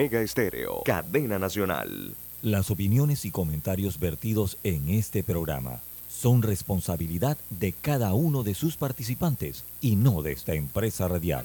Omega Estéreo, cadena nacional. Las opiniones y comentarios vertidos en este programa son responsabilidad de cada uno de sus participantes y no de esta empresa radial.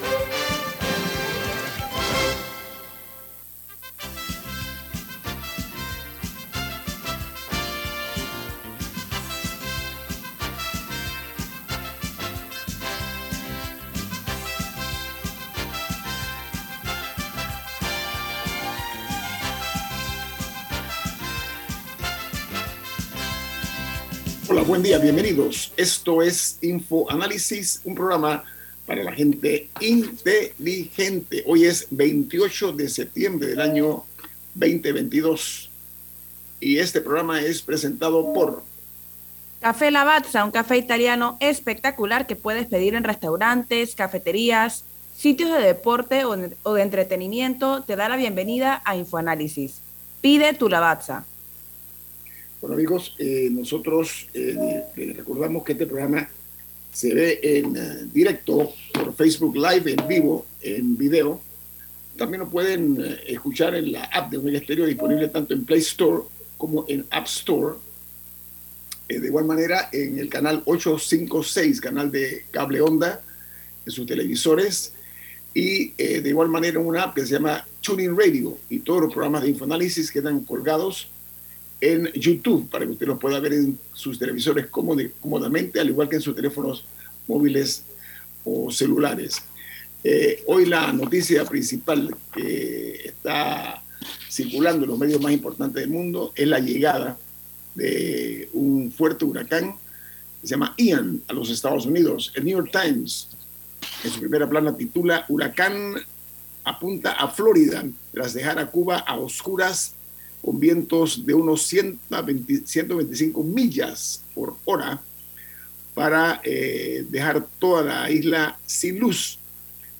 Buen día, bienvenidos. Esto es Info Análisis, un programa para la gente inteligente. Hoy es 28 de septiembre del año 2022 y este programa es presentado por Café Lavazza, un café italiano espectacular que puedes pedir en restaurantes, cafeterías, sitios de deporte o de entretenimiento. Te da la bienvenida a Infoanálisis. Pide tu Lavazza. Bueno amigos, eh, nosotros eh, les recordamos que este programa se ve en eh, directo por Facebook Live, en vivo, en video. También lo pueden escuchar en la app de Omega Stereo, disponible tanto en Play Store como en App Store. de igual manera, en el canal 856, canal de cable onda, en sus televisores. Y de igual manera en una app que se llama Tuning Radio. Y todos los programas de Infoanálisis quedan colgados en YouTube para que usted los pueda ver en sus televisores cómodamente, al igual que en sus teléfonos móviles o celulares. Eh, hoy la noticia principal que está circulando en los medios más importantes del mundo es la llegada de un fuerte huracán que se llama Ian a los Estados Unidos. El New York Times en su primera plana titula Huracán apunta a Florida tras dejar a Cuba a oscuras con vientos de unos 125 millas por hora para eh, dejar toda la isla sin luz.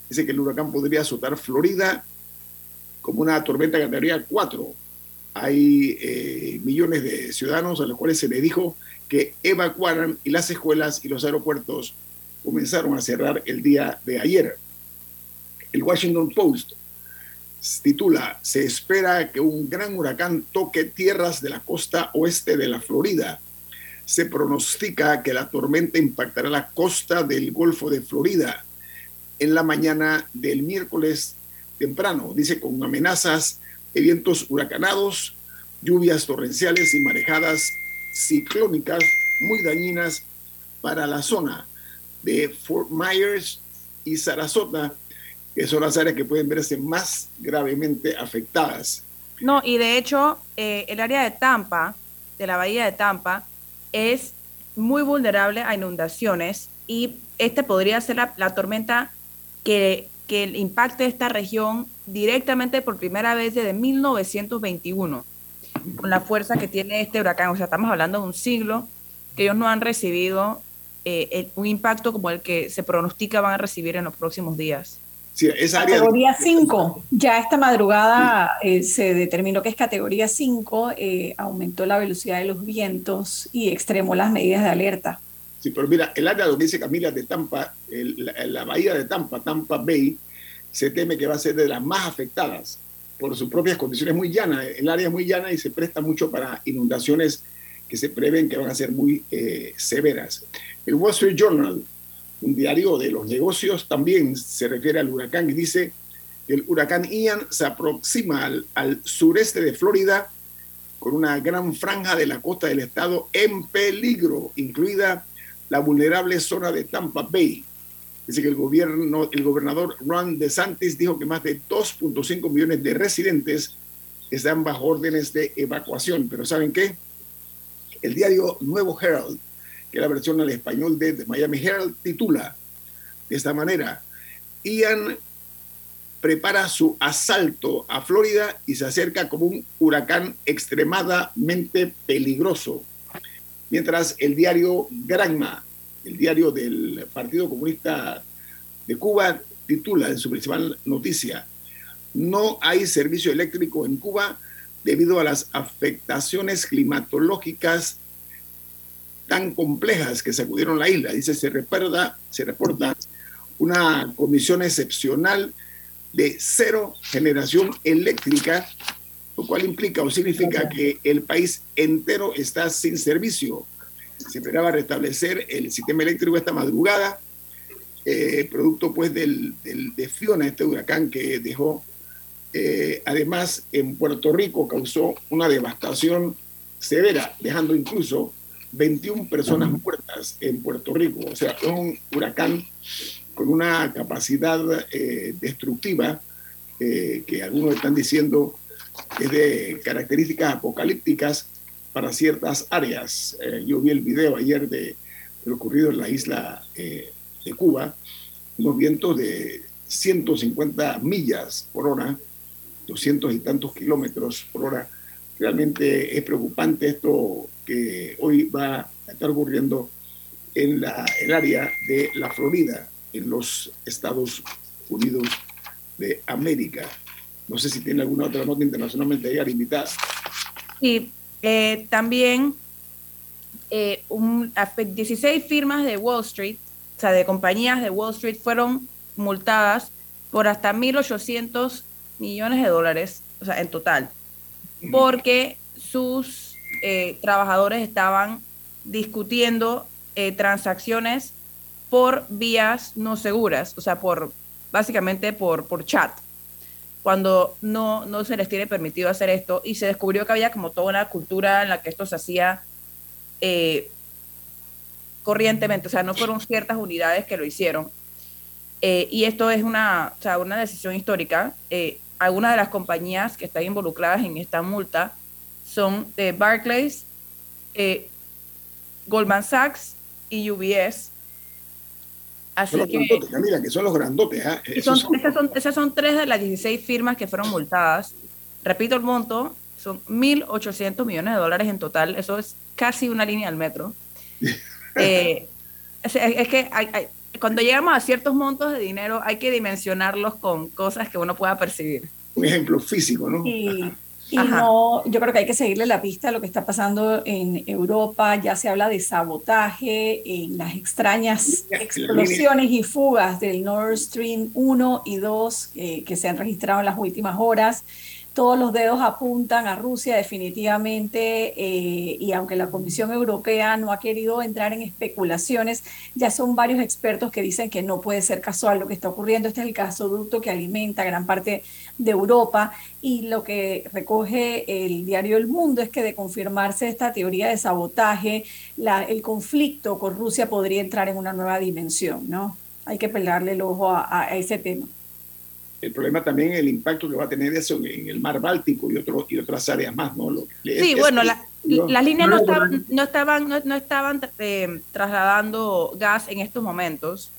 Dice que el huracán podría azotar Florida como una tormenta categoría 4. Hay eh, millones de ciudadanos a los cuales se les dijo que evacuaran y las escuelas y los aeropuertos comenzaron a cerrar el día de ayer. El Washington Post titula, se espera que un gran huracán toque tierras de la costa oeste de la Florida. Se pronostica que la tormenta impactará la costa del Golfo de Florida en la mañana del miércoles temprano, dice con amenazas de vientos huracanados, lluvias torrenciales y marejadas ciclónicas muy dañinas para la zona de Fort Myers y Sarasota, que son las áreas que pueden verse más gravemente afectadas. No, y de hecho, eh, el área de Tampa, de la bahía de Tampa, es muy vulnerable a inundaciones y este podría ser la, tormenta que, impacte esta región directamente por primera vez desde 1921, con la fuerza que tiene este huracán. O sea, estamos hablando de un siglo que ellos no han recibido eh, un impacto como el que se pronostica van a recibir en los próximos días categoría 5. Ya esta madrugada eh, se determinó que es categoría 5, eh, aumentó la velocidad de los vientos y extremó las medidas de alerta. Sí, pero mira, el área donde dice Camila de Tampa, la, bahía de Tampa, Tampa Bay, se teme que va a ser de las más afectadas por sus propias condiciones muy llanas. El área es muy llana y se presta mucho para inundaciones que se prevén que van a ser muy eh, severas. El Wall Street Journal un diario de los negocios, también se refiere al huracán y dice que el huracán Ian se aproxima al, sureste de Florida con una gran franja de la costa del estado en peligro, incluida la vulnerable zona de Tampa Bay. Dice que el, gobierno, el gobernador Ron DeSantis dijo que más de 2.5 millones de residentes están bajo órdenes de evacuación. Pero ¿saben qué? El diario Nuevo Herald que la versión al español de, Miami Herald, titula de esta manera, Ian prepara su asalto a Florida y se acerca como un huracán extremadamente peligroso. Mientras el diario Granma, el diario del Partido Comunista de Cuba, titula en su principal noticia, no hay servicio eléctrico en Cuba debido a las afectaciones climatológicas tan complejas que sacudieron la isla. Dice, se reporta, se reporta una comisión excepcional de cero generación eléctrica, lo cual implica o significa que el país entero está sin servicio. Se esperaba restablecer el sistema eléctrico esta madrugada, eh, producto pues del, del, de Fiona, este huracán que dejó, eh, además en Puerto Rico causó una devastación severa, dejando incluso 21 personas muertas en Puerto Rico. O sea, es un huracán con una capacidad eh, destructiva eh, que algunos están diciendo es de características apocalípticas para ciertas áreas. Eh, yo vi el video ayer de, lo ocurrido en la isla de Cuba, unos vientos de 150 millas por hora, 200 y tantos kilómetros por hora. Realmente es preocupante esto que hoy va a estar ocurriendo en la, el área de la Florida, en los Estados Unidos de América. No sé si tiene alguna otra nota internacionalmente llegar invitada. Sí, eh, también eh, un, 16 firmas de Wall Street, o sea, de compañías de Wall Street, fueron multadas por hasta 1.800 millones de dólares, o sea, en total, porque sus eh, trabajadores estaban discutiendo eh, transacciones por vías no seguras, o sea, por básicamente por, por chat, cuando no, no se les tiene permitido hacer esto y se descubrió que había como toda una cultura en la que esto se hacía eh, corrientemente, o sea, no fueron ciertas unidades que lo hicieron. Y esto es una, o sea, una decisión histórica. Eh, algunas de las compañías que están involucradas en esta multa son de Barclays, Goldman Sachs y UBS. Así son que, Camila, que son los grandotes. ¿eh? Son, son... Esas, son, esas son tres de las 16 firmas que fueron multadas. Repito el monto, son 1.800 millones de dólares en total. Eso es casi una línea al metro. eh, es, es, que hay, hay, cuando llegamos a ciertos montos de dinero hay que dimensionarlos con cosas que uno pueda percibir. Un ejemplo físico, ¿no? Sí. Y no, yo creo que hay que seguirle la pista a lo que está pasando en Europa. Ya se habla de sabotaje, en las extrañas explosiones y fugas del Nord Stream 1 y 2 eh, que se han registrado en las últimas horas todos los dedos apuntan a Rusia definitivamente eh, y aunque la Comisión Europea no ha querido entrar en especulaciones, ya son varios expertos que dicen que no puede ser casual lo que está ocurriendo. Este es el gasoducto que alimenta gran parte de Europa y lo que recoge el diario El Mundo es que de confirmarse esta teoría de sabotaje, la, el conflicto con Rusia podría entrar en una nueva dimensión, ¿no? Hay que pelarle el ojo a, a ese tema el problema también es el impacto que va a tener eso en, el mar Báltico y, otro, y otras áreas más, ¿no? Lo, sí, es, bueno, la, no, las líneas no, estaban, no estaban, no, no estaban eh, trasladando gas en estos momentos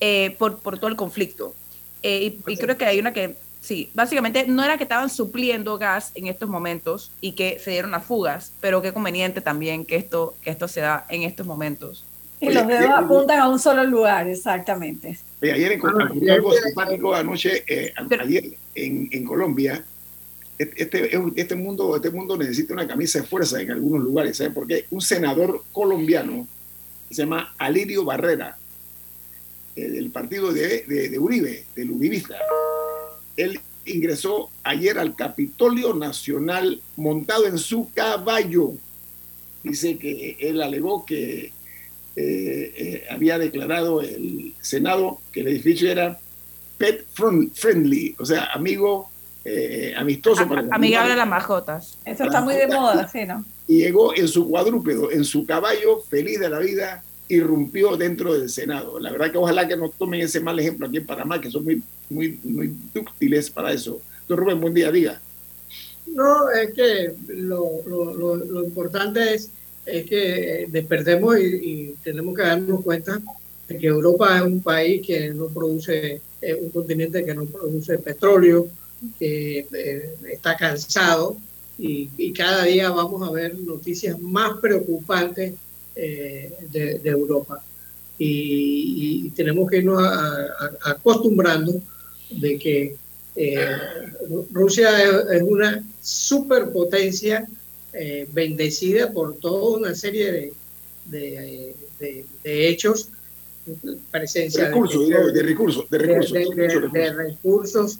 eh, por, por todo el conflicto. Eh, y, y creo que hay una que, sí, básicamente no era que estaban supliendo gas en estos momentos y que se dieron las fugas, pero qué conveniente también que esto, que esto se da en estos momentos. Y los dedos apuntan a un solo lugar, exactamente. Oye, ayer encontré algo simpático anoche, eh, ayer en, en, Colombia. Este, este, mundo, este mundo necesita una camisa de fuerza en algunos lugares, ¿sabes por qué? Un senador colombiano se llama Alirio Barrera, eh, del partido de, de, de Uribe, del Uribista. Él ingresó ayer al Capitolio Nacional montado en su caballo. Dice que él alegó que eh, eh, había declarado el Senado que el edificio era pet friendly, o sea, amigo, eh, amistoso. A, para amigable a las mascotas. Eso está muy de moda, sí, ¿no? Y llegó en su cuadrúpedo, en su caballo, feliz de la vida, irrumpió dentro del Senado. La verdad que ojalá que no tomen ese mal ejemplo aquí en Panamá, que son muy, muy, muy dúctiles para eso. Don Rubén, buen día, diga. No, es que lo, lo, lo, lo importante es es que despertemos y, tenemos que darnos cuenta de que Europa es un país que no produce, es un continente que no produce petróleo, que eh, está cansado y, cada día vamos a ver noticias más preocupantes eh, de, Europa. Y, tenemos que irnos acostumbrando de que eh, Rusia es, una superpotencia eh, bendecida por toda una serie de, de, hechos presencia de, recursos, de, recursos, de recursos, de, recursos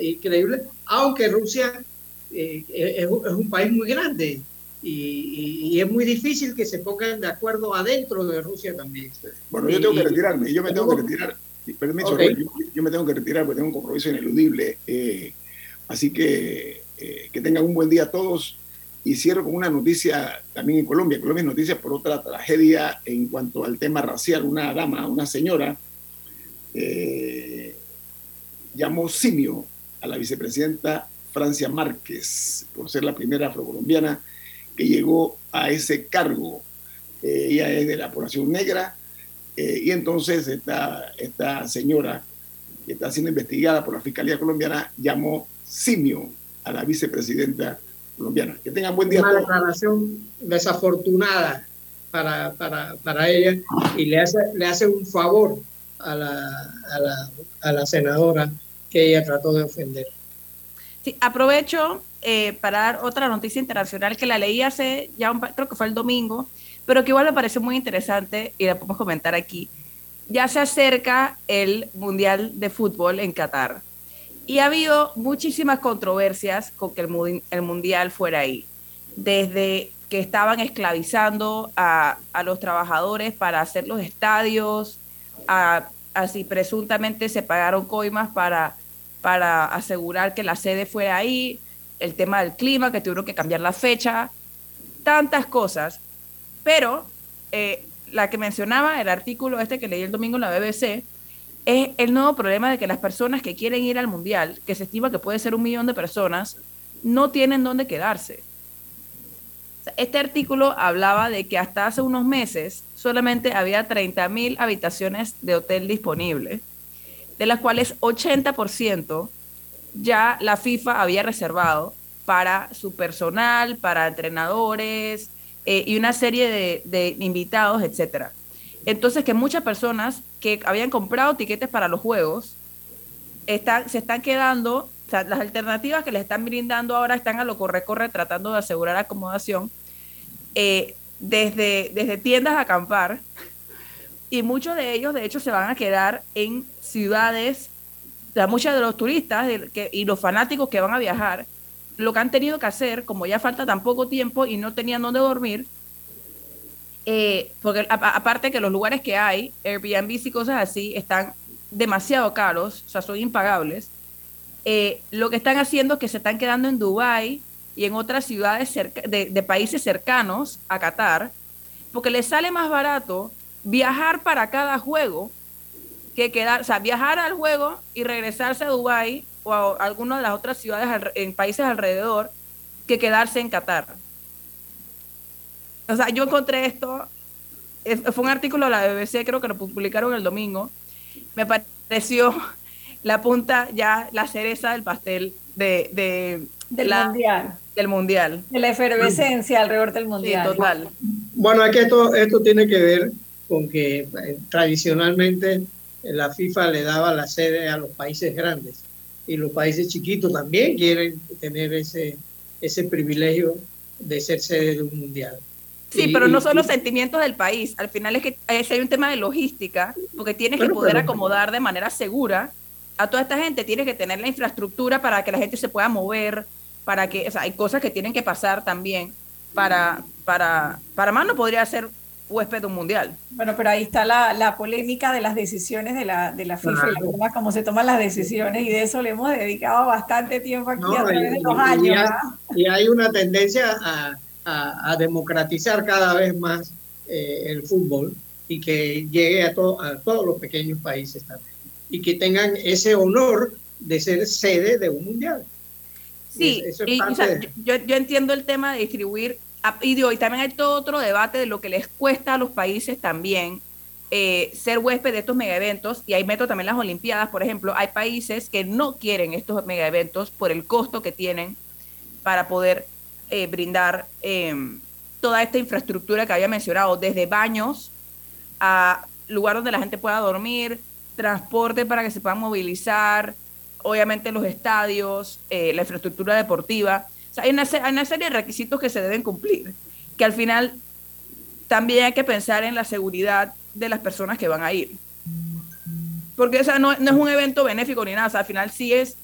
increíbles, aunque Rusia eh, es, un país muy grande y, es muy difícil que se pongan de acuerdo adentro de Rusia también. Bueno, yo tengo que retirarme, yo me tengo que retirar. Permiso, yo, me tengo que retirar porque tengo un compromiso ineludible. Eh, así que eh, que tengan un buen día a todos. Y cierro con una noticia también en Colombia. Colombia es noticia por otra tragedia en cuanto al tema racial. Una dama, una señora, llamó simio a la vicepresidenta Francia Márquez, por ser la primera afrocolombiana que llegó a ese cargo. Eh, ella es de la población negra eh, y entonces esta, esta señora que está siendo investigada por la Fiscalía colombiana llamó simio a la vicepresidenta colombiana. Que tengan buen día. Una declaración desafortunada para, para, para, ella y le hace, le hace un favor a la, a la, a la senadora que ella trató de ofender. Sí, aprovecho eh, para dar otra noticia internacional que la leí hace ya, creo que fue el domingo, pero que igual me pareció muy interesante y la podemos comentar aquí. Ya se acerca el Mundial de Fútbol en Qatar y ha habido muchísimas controversias con que el, el Mundial fuera ahí. Desde que estaban esclavizando a, a los trabajadores para hacer los estadios, a, así presuntamente se pagaron coimas para para asegurar que la sede fuera ahí, el tema del clima, que tuvieron que cambiar la fecha, tantas cosas. Pero eh, la que mencionaba, el artículo este que leí el domingo en la BBC, es el nuevo problema de que las personas que quieren ir al Mundial, que se estima que puede ser un millón de personas, no tienen dónde quedarse. Este artículo hablaba de que hasta hace unos meses solamente había 30.000 habitaciones de hotel disponibles de las cuales 80% ya la FIFA había reservado para su personal, para entrenadores eh, y una serie de, invitados, etc. Entonces que muchas personas que habían comprado tiquetes para los juegos están, se están quedando, las alternativas que les están brindando ahora están a lo corre-corre tratando de asegurar acomodación, eh, desde, desde tiendas a acampar, y muchos de ellos, de hecho, se van a quedar en ciudades, muchos de los turistas y los fanáticos que van a viajar, lo que han tenido que hacer, como ya falta tan poco tiempo y no tenían dónde dormir, eh, porque aparte que los lugares que hay, Airbnb y cosas así, están demasiado caros, o sea, son impagables. Eh, lo que están haciendo es que se están quedando en Dubái y en otras ciudades de, países cercanos a Qatar, porque les sale más barato viajar para cada juego que quedar, o sea, viajar al juego y regresarse a Dubái o a alguna de las otras ciudades en países alrededor que quedarse en Qatar. O sea, yo encontré esto, fue un artículo de la BBC, creo que lo publicaron el domingo, me pareció la punta, ya la cereza del pastel de, del mundial. Del mundial. De la efervescencia alrededor del mundial. Sí, total. Bueno, aquí esto, esto tiene que ver con que eh, tradicionalmente la FIFA le daba la sede a los países grandes y los países chiquitos también quieren tener ese, ese privilegio de ser sede de un mundial. Sí, pero no son los sentimientos del país. Al final es que hay un tema de logística, porque tienes que poder acomodar de manera segura a toda esta gente. Tienes que tener la infraestructura para que la gente se pueda mover, para que, o sea, hay cosas que tienen que pasar también para, para, para más no podría ser huésped un mundial. Bueno, pero ahí está la, la polémica de las decisiones de la, de la FIFA y la forma como se toman las decisiones y de eso le hemos dedicado bastante tiempo aquí a través de los años. Y hay, una tendencia a, a, democratizar cada vez más eh, el fútbol y que llegue a, a todos los pequeños países también y que tengan ese honor de ser sede de un mundial. Sí, yo, yo entiendo el tema de distribuir y, y también hay todo otro debate de lo que les cuesta a los países también eh, ser huésped de estos mega eventos, y ahí meto también las Olimpiadas, por ejemplo, hay países que no quieren estos mega eventos por el costo que tienen para poder eh, brindar em, toda esta infraestructura que había mencionado, desde baños a lugar donde la gente pueda dormir, transporte para que se puedan movilizar, obviamente los estadios, eh, la infraestructura deportiva. hay, una, serie de requisitos que se deben cumplir, que al final también hay que pensar en la seguridad de las personas que van a ir. Porque o no, no, es un evento benéfico ni nada, o sea, al final sí es,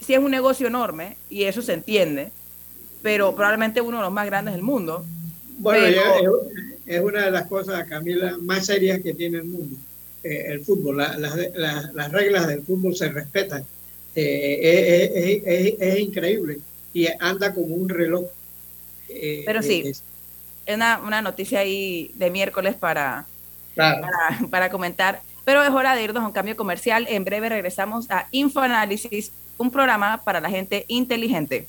sí es un negocio enorme y eso se entiende, pero probablemente uno de los más grandes del mundo. Bueno, es, una de las cosas, Camila, más serias que tiene el mundo, eh, el fútbol. las reglas del fútbol se respetan. Eh, es, increíble y anda como un reloj. Eh, pero sí, es una, una, noticia ahí de miércoles para, para, para comentar. Pero es hora de irnos a un cambio comercial. En breve regresamos a Infoanálisis, un programa para la gente inteligente.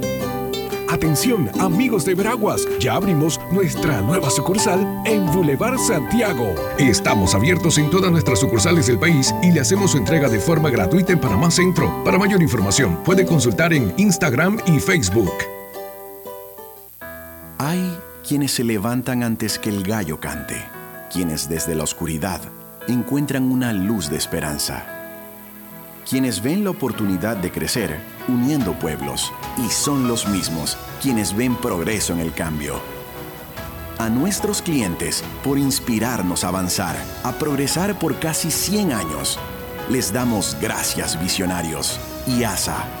Atención, amigos de Veraguas, ya abrimos nuestra nueva sucursal en Boulevard Santiago. Estamos abiertos en todas nuestras sucursales del país y le hacemos su entrega de forma gratuita en Panamá Centro. Para mayor información, puede consultar en Instagram y Facebook. Hay quienes se levantan antes que el gallo cante, quienes desde la oscuridad encuentran una luz de esperanza, quienes ven la oportunidad de crecer uniendo pueblos y son los mismos quienes ven progreso en el cambio. A nuestros clientes por inspirarnos a avanzar, a progresar por casi 100 años. Les damos gracias visionarios y ASA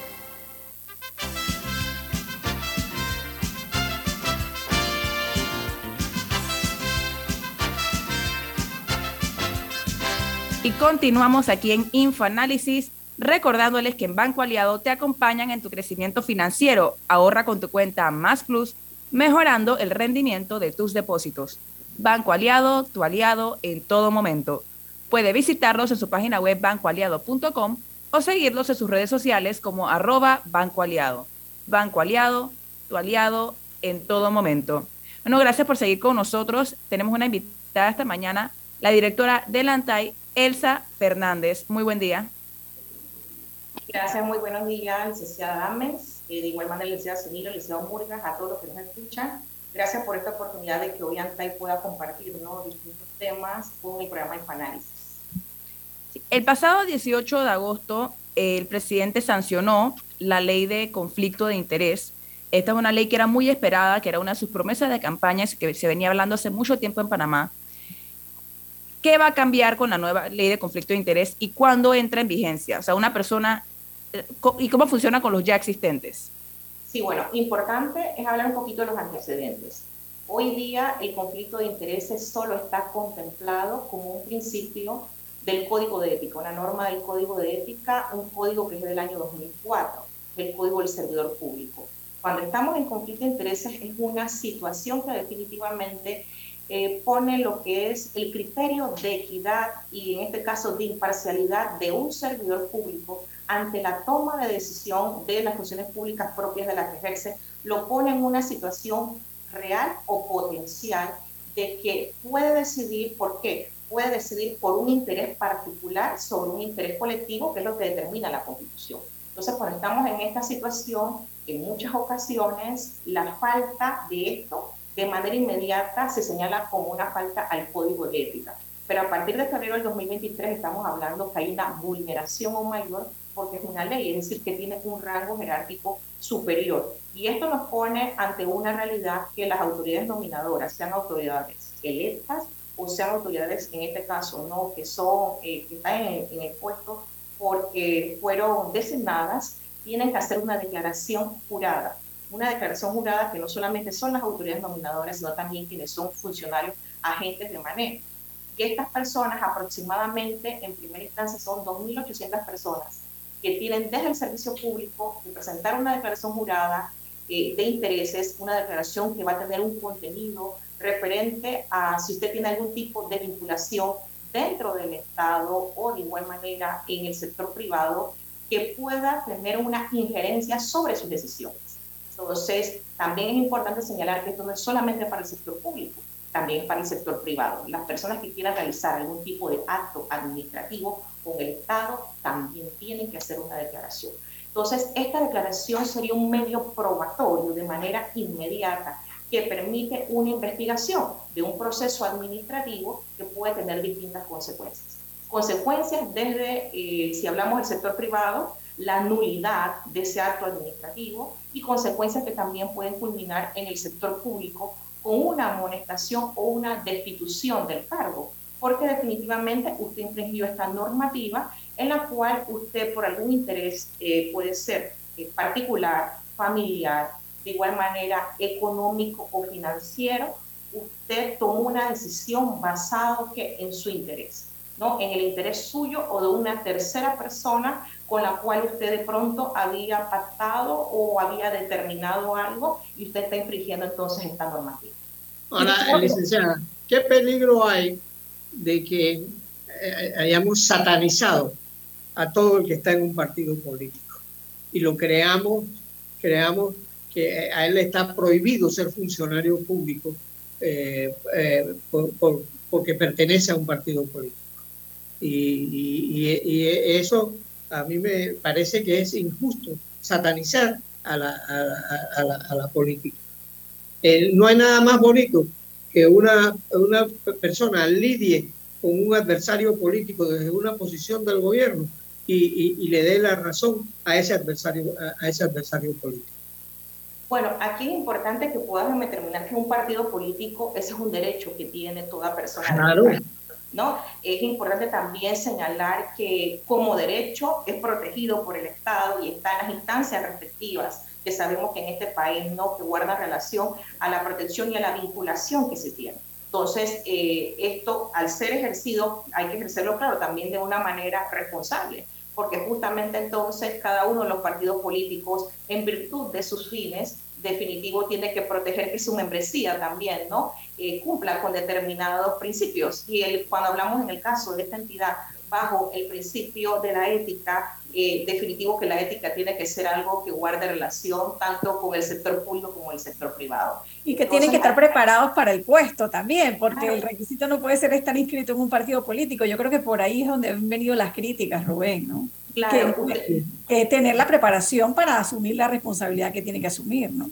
Continuamos aquí en InfoAnálisis, recordándoles que en Banco Aliado te acompañan en tu crecimiento financiero. Ahorra con tu cuenta Más Plus, mejorando el rendimiento de tus depósitos. Banco Aliado, tu aliado en todo momento. Puede visitarlos en su página web bancoaliado.com o seguirlos en sus redes sociales como arroba Banco Aliado. Banco Aliado, tu aliado en todo momento. Bueno, gracias por seguir con nosotros. Tenemos una invitada esta mañana, la directora de Lantay, Elsa Fernández. Muy buen día. Gracias, muy buenos días, licenciada Ames, eh, de igual manera, licenciada Sunilo, licenciado Murgas, a todos los que nos escuchan. Gracias por esta oportunidad de que hoy ANTAI pueda compartir distintos temas con el programa Infoanálisis. El pasado 18 de agosto, el presidente sancionó la ley de conflicto de interés. Esta es una ley que era muy esperada, que era una de sus promesas de campaña que se venía hablando hace mucho tiempo en Panamá ¿Qué va a cambiar con la nueva ley de conflicto de interés y cuándo entra en vigencia? O sea, una persona, eh, ¿y cómo funciona con los ya existentes? Sí, bueno, importante es hablar un poquito de los antecedentes. Hoy día el conflicto de intereses solo está contemplado como un principio del Código de Ética, una norma del Código de Ética, un código que es del año 2004, el Código del Servidor Público. Cuando estamos en conflicto de intereses es una situación que definitivamente eh, pone lo que es el criterio de equidad y en este caso de imparcialidad de un servidor público ante la toma de decisión de las funciones públicas propias de las que ejerce, lo pone en una situación real o potencial de que puede decidir, ¿por qué? puede decidir por un interés particular sobre un interés colectivo, que es lo que determina la Constitución. Entonces, cuando estamos en esta situación, en muchas ocasiones la falta de esto de manera inmediata se señala como una falta al código de ética. Pero a partir de febrero del 2023 estamos hablando que hay una vulneración mayor porque es una ley, es decir, que tiene un rango jerárquico superior. Y esto nos pone ante una realidad que las autoridades nominadoras, sean autoridades electas o sean autoridades, en este caso, no que son, eh, que están en, en el puesto porque fueron designadas, tienen que hacer una declaración jurada. Una declaración jurada que no solamente son las autoridades nominadoras, sino también quienes son funcionarios, agentes de manejo. Y estas personas, aproximadamente en primera instancia, son 2.800 personas que tienen desde el servicio público que presentar una declaración jurada eh, de intereses, una declaración que va a tener un contenido referente a si usted tiene algún tipo de vinculación dentro del Estado o de igual manera en el sector privado que pueda tener una injerencia sobre sus decisiones. Entonces, también es importante señalar que esto no es solamente para el sector público, también para el sector privado. Las personas que quieran realizar algún tipo de acto administrativo con el Estado también tienen que hacer una declaración. Entonces, esta declaración sería un medio probatorio de manera inmediata que permite una investigación de un proceso administrativo que puede tener distintas consecuencias. Consecuencias desde, eh, si hablamos del sector privado, la nulidad de ese acto administrativo y consecuencias que también pueden culminar en el sector público con una amonestación o una destitución del cargo, porque definitivamente usted infringió esta normativa en la cual usted por algún interés eh, puede ser eh, particular, familiar, de igual manera económico o financiero, usted tomó una decisión basada que en su interés, ¿no? En el interés suyo o de una tercera persona con la cual usted de pronto había pactado o había determinado algo y usted está infringiendo entonces esta normativa. Ahora, licenciada, ¿qué peligro hay de que eh, hayamos satanizado a todo el que está en un partido político y lo creamos, creamos que a él le está prohibido ser funcionario público eh, eh, porque pertenece a un partido político. Y, eso a mí me parece que es injusto, satanizar a la, a, la, política. Eh, no hay nada más bonito que una, una persona lidie con un adversario político desde una posición del gobierno y, y, le dé la razón a ese adversario, a ese adversario político. Bueno, aquí es importante que podamos determinar que un partido político, ese es un derecho que tiene toda persona. Claro. ¿No? Es importante también señalar que como derecho es protegido por el Estado y está en las instancias respectivas que sabemos que en este país no que guarda relación a la protección y a la vinculación que se tiene. Entonces, eh, esto al ser ejercido hay que ejercerlo, claro, también de una manera responsable porque justamente entonces cada uno de los partidos políticos, en virtud de sus fines, definitivo tiene que proteger que su membresía también no eh, cumpla con determinados principios. Y el, cuando hablamos en el caso de esta entidad bajo el principio de la ética, eh, definitivo que la ética tiene que ser algo que guarde relación tanto con el sector público como el sector privado. Y que tienen que estar preparados para el puesto también, porque el requisito no puede ser estar inscrito en un partido político. Yo creo que por ahí es donde han venido las críticas, Rubén, ¿no? Claro. Que, tener la preparación para asumir la responsabilidad que tiene que asumir, ¿no?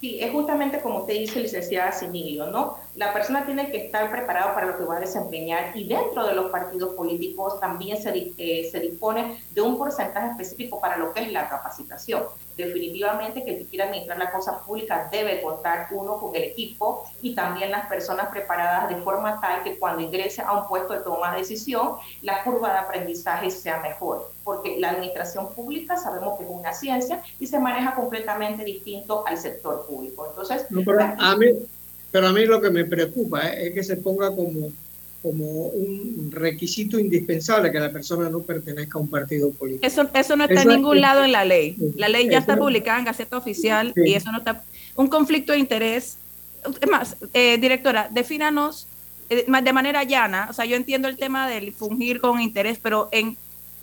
Sí, es justamente como te dice licenciada Sinilio, ¿no? La persona tiene que estar preparada para lo que va a desempeñar y dentro de los partidos políticos también se, eh, se dispone de un porcentaje específico para lo que es la capacitación definitivamente que el que quiera administrar la cosa pública debe contar uno con el equipo y también las personas preparadas de forma tal que cuando ingrese a un puesto de toma de decisión, la curva de aprendizaje sea mejor, porque la administración pública sabemos que es una ciencia y se maneja completamente distinto al sector público. Entonces, pero, a mí, pero a mí lo que me preocupa es que se ponga como como un requisito indispensable que la persona no pertenezca a un partido político. Eso, eso no está en ningún lado en la ley. La ley ya está publicada en Gaceta Oficial y eso no está... Un conflicto de interés. Es más, eh, directora, defínanos eh, de manera llana, o sea, yo entiendo el tema del fungir con interés, pero en,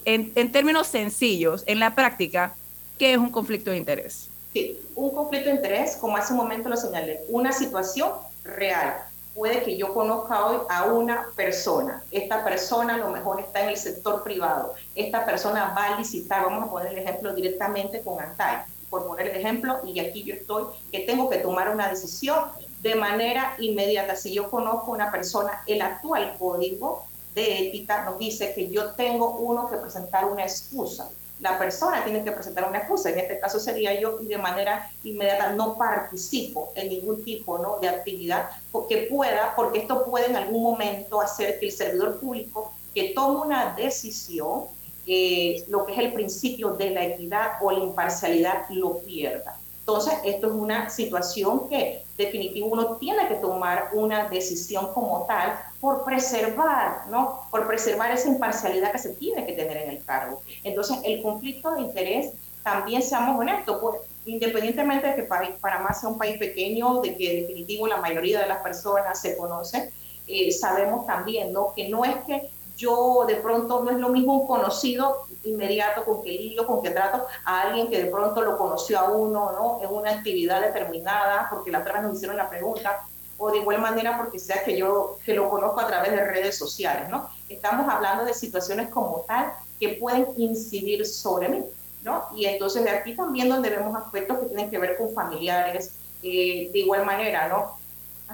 en, en términos sencillos, en la práctica, ¿qué es un conflicto de interés? Sí, un conflicto de interés, como hace un momento lo señalé, una situación real puede que yo conozca hoy a una persona. Esta persona a lo mejor está en el sector privado. Esta persona va a licitar, vamos a poner el ejemplo directamente con Antay, por poner el ejemplo, y aquí yo estoy, que tengo que tomar una decisión de manera inmediata. Si yo conozco a una persona, el actual código de ética nos dice que yo tengo uno que presentar una excusa la persona tiene que presentar una excusa. En este caso sería yo y de manera inmediata no participo en ningún tipo ¿no? de actividad que pueda, porque esto puede en algún momento hacer que el servidor público que tome una decisión, eh, lo que es el principio de la equidad o la imparcialidad, lo pierda. Entonces, esto es una situación que definitivo uno tiene que tomar una decisión como tal por preservar, ¿no? Por preservar esa imparcialidad que se tiene que tener en el cargo. Entonces, el conflicto de interés, también seamos honestos, pues, independientemente de que Panamá sea un país pequeño, de que definitivo la mayoría de las personas se conocen, eh, sabemos también, ¿no? Que no es que yo de pronto no es lo mismo un conocido inmediato con que lidio, con que trato a alguien que de pronto lo conoció a uno, ¿no? En una actividad determinada, porque la otra vez nos hicieron la pregunta, o de igual manera porque sea que yo que lo conozco a través de redes sociales, ¿no? Estamos hablando de situaciones como tal que pueden incidir sobre mí, ¿no? Y entonces de aquí también donde vemos aspectos que tienen que ver con familiares, eh, de igual manera, ¿no?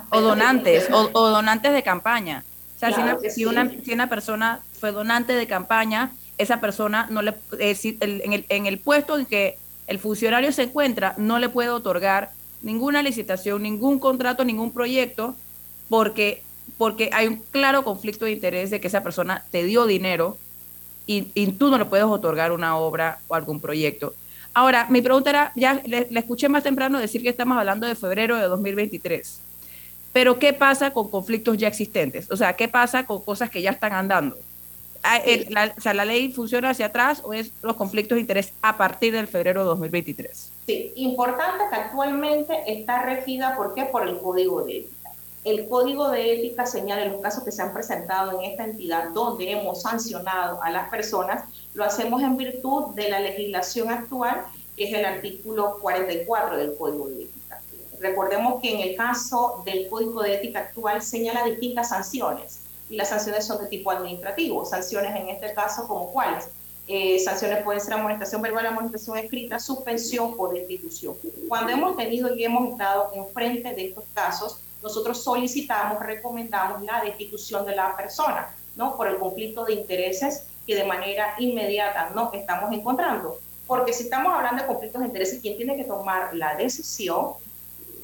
o donantes, o, donantes de campaña. O sea, si, una, si, una, persona fue donante de campaña, esa persona no le, en, el, en el puesto en que el funcionario se encuentra, no le puede otorgar ninguna licitación, ningún contrato, ningún proyecto, porque, porque hay un claro conflicto de interés de que esa persona te dio dinero y, tú no le puedes otorgar una obra o algún proyecto. Ahora, mi pregunta era, ya le, escuché más temprano decir que estamos hablando de febrero de 2023, pero ¿qué pasa con conflictos ya existentes? O sea, ¿qué pasa con cosas que ya están andando? Ah, la, o sea, ¿la ley funciona hacia atrás o es los conflictos de interés a partir del febrero de 2023? Sí, importante que actualmente está regida, ¿por qué? Por el Código de Ética. El Código de Ética señala los casos que se han presentado en esta entidad donde hemos sancionado a las personas, lo hacemos en virtud de la legislación actual, que es el artículo 44 del Código de Ética. Recordemos que en el caso del Código de Ética actual señala distintas sanciones y las sanciones son de tipo administrativo. Sanciones en este caso como cuáles. Eh, sanciones pueden ser amonestación verbal, amonestación escrita, suspensión o destitución. Cuando hemos tenido y hemos estado enfrente de estos casos, nosotros solicitamos, recomendamos la destitución de la persona, ¿no? Por el conflicto de intereses que de manera inmediata no estamos encontrando. Porque si estamos hablando de conflictos de intereses, ¿quién tiene que tomar la decisión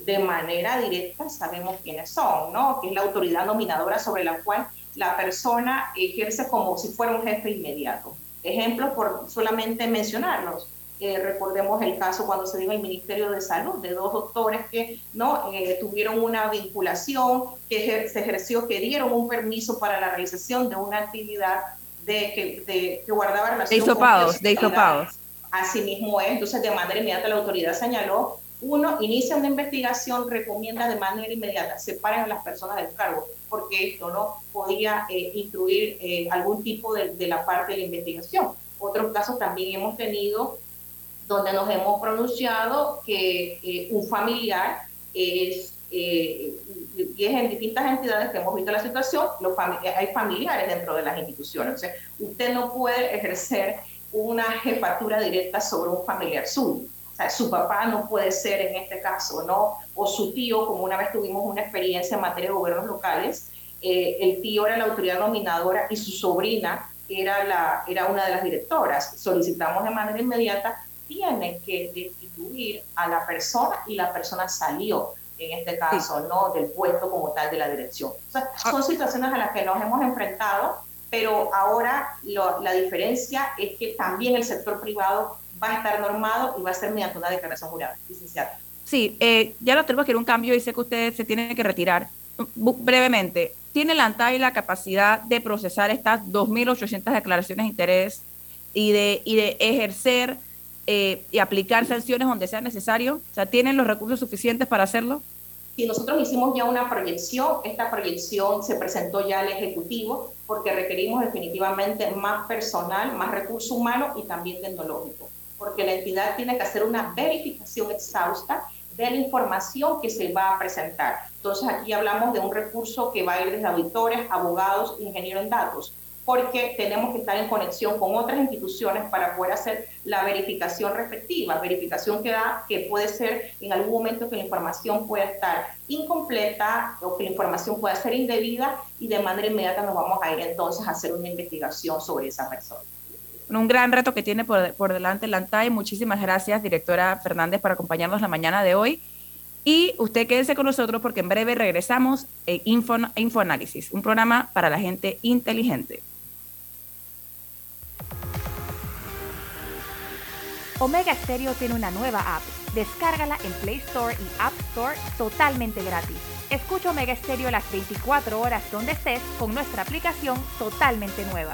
de manera directa? Sabemos quiénes son, ¿no? Que es la autoridad nominadora sobre la cual la persona ejerce como si fuera un jefe inmediato. Ejemplos por solamente mencionarlos. Eh, recordemos el caso cuando se dio el Ministerio de Salud de dos doctores que no eh, tuvieron una vinculación, que se ejerció, que dieron un permiso para la realización de una actividad de, que, de, que guardaba relación de hisopados, de hisopados. Así mismo es, entonces de manera inmediata la autoridad señaló uno, inicia una investigación, recomienda de manera inmediata, separen a las personas del cargo, porque esto no podía eh, eh, algún tipo de, de, la parte de la investigación. Otros casos también hemos tenido donde nos hemos pronunciado que eh, un familiar es, y es en distintas entidades que hemos visto la situación, los hay familiares dentro de las instituciones. O sea, usted no puede ejercer una jefatura directa sobre un familiar suyo su papá no puede ser en este caso, ¿no? O su tío, como una vez tuvimos una experiencia en materia de gobiernos locales, eh, el tío era la autoridad nominadora y su sobrina era, la, era una de las directoras. Solicitamos de manera inmediata, tiene que destituir a la persona y la persona salió, en este caso, ¿no? Del puesto como tal de la dirección. O sea, son situaciones a las que nos hemos enfrentado, pero ahora la diferencia es que también el sector privado va a estar normado y va a ser mediante una declaración jurada, licenciada. Sí, eh, ya lo tenemos que ir un cambio y sé que usted se tiene que retirar. Brevemente, ¿tiene la ANTAI la capacidad de procesar estas 2.800 declaraciones de interés y de, y de ejercer eh, y aplicar sanciones donde sea necesario? O sea, ¿tienen los recursos suficientes para hacerlo? Sí, nosotros hicimos ya una proyección, esta proyección se presentó ya al Ejecutivo porque requerimos definitivamente más personal, más recursos humanos y también tecnológico porque la entidad tiene que hacer una verificación exhausta de la información que se va a presentar. Entonces aquí hablamos de un recurso que va a ir desde auditores, abogados, ingenieros en datos porque tenemos que estar en conexión con otras instituciones para poder hacer la verificación respectiva, verificación que da que puede ser en algún momento que la información pueda estar incompleta o que la información pueda ser indebida y de manera inmediata nos vamos a ir entonces a hacer una investigación sobre esa persona. Un gran reto que tiene por, por delante la ANTAI. Muchísimas gracias, directora Fernández, por acompañarnos la mañana de hoy. Y usted quédese con nosotros porque en breve regresamos en Info, Infoanálisis, un programa para la gente inteligente. Omega Stereo tiene una nueva app. Descárgala en Play Store y App Store totalmente gratis. Escucha Omega Stereo las 24 horas donde estés con nuestra aplicación totalmente nueva.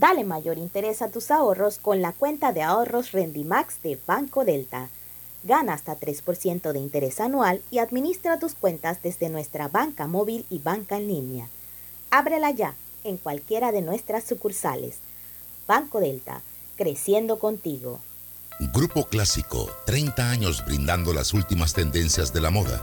Dale mayor interés a tus ahorros con la cuenta de ahorros Rendimax de Banco Delta. Gana hasta 3% de interés anual y administra tus cuentas desde nuestra banca móvil y banca en línea. Ábrela ya en cualquiera de nuestras sucursales. Banco Delta, creciendo contigo. Grupo Clásico, 30 años brindando las últimas tendencias de la moda.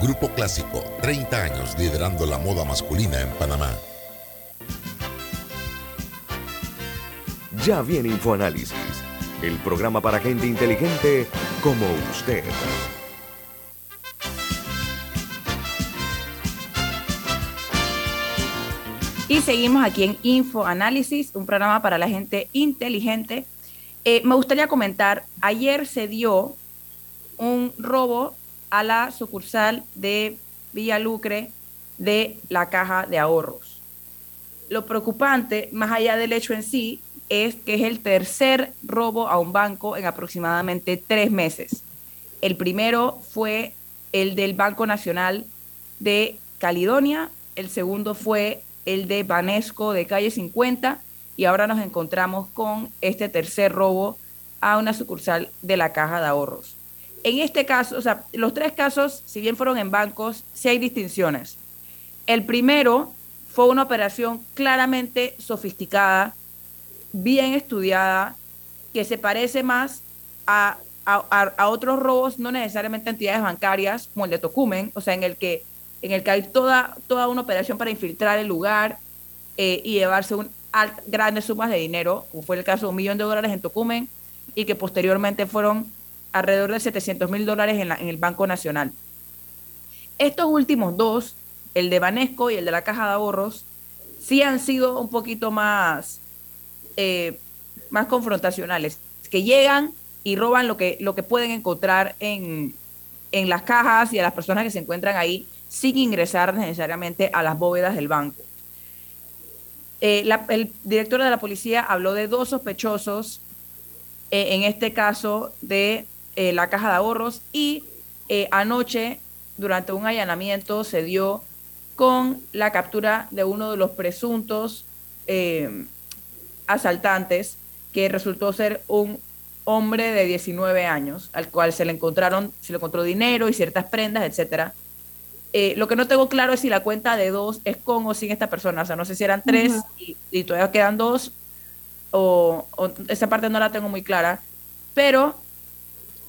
Grupo Clásico, 30 años liderando la moda masculina en Panamá. Ya viene InfoAnálisis, el programa para gente inteligente como usted. Y seguimos aquí en InfoAnálisis, un programa para la gente inteligente. Eh, me gustaría comentar, ayer se dio un robo a la sucursal de Villalucre de la caja de ahorros. Lo preocupante, más allá del hecho en sí, es que es el tercer robo a un banco en aproximadamente tres meses. El primero fue el del Banco Nacional de Caledonia, el segundo fue el de Banesco de calle 50 y ahora nos encontramos con este tercer robo a una sucursal de la caja de ahorros. En este caso, o sea, los tres casos, si bien fueron en bancos, sí hay distinciones. El primero fue una operación claramente sofisticada, bien estudiada, que se parece más a, a, otros robos, no necesariamente entidades bancarias, como el de Tocumen, o sea, en el que en el que hay toda, toda una operación para infiltrar el lugar eh, y llevarse un grandes sumas de dinero, como fue el caso de un millón de dólares en Tocumen, y que posteriormente fueron alrededor de 700 mil dólares en, en el Banco Nacional. Estos últimos dos, el de Banesco y el de la Caja de Ahorros, sí han sido un poquito más, eh, más confrontacionales, que llegan y roban lo que, lo que pueden encontrar en, en las cajas y a las personas que se encuentran ahí sin ingresar necesariamente a las bóvedas del banco. Eh, el director de la policía habló de dos sospechosos, eh, en este caso de eh, la caja de ahorros, y anoche, durante un allanamiento, se dio con la captura de uno de los presuntos asaltantes, que resultó ser un hombre de 19 años, al cual se le encontraron, se le encontró dinero y ciertas prendas, etcétera, eh, lo que no tengo claro es si la cuenta de dos es con o sin esta persona. O sea, no sé si eran tres y, todavía quedan dos, o, esa parte no la tengo muy clara. Pero,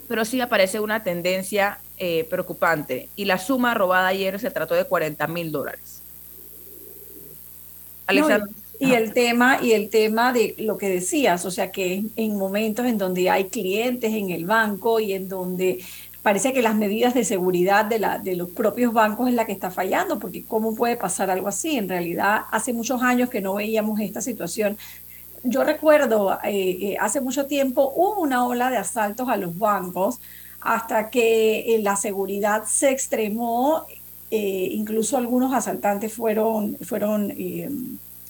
pero sí aparece una tendencia eh, preocupante. Y la suma robada ayer se trató de 40 mil dólares. Alexandra. Y el tema, y el tema de lo que decías, o sea que en momentos en donde hay clientes en el banco y en donde parece que las medidas de seguridad de, la, de los propios bancos es la que está fallando, porque ¿cómo puede pasar algo así? En realidad, hace muchos años que no veíamos esta situación. Yo recuerdo, eh, eh, hace mucho tiempo hubo una ola de asaltos a los bancos hasta que eh, la seguridad se extremó, incluso algunos asaltantes fueron, fueron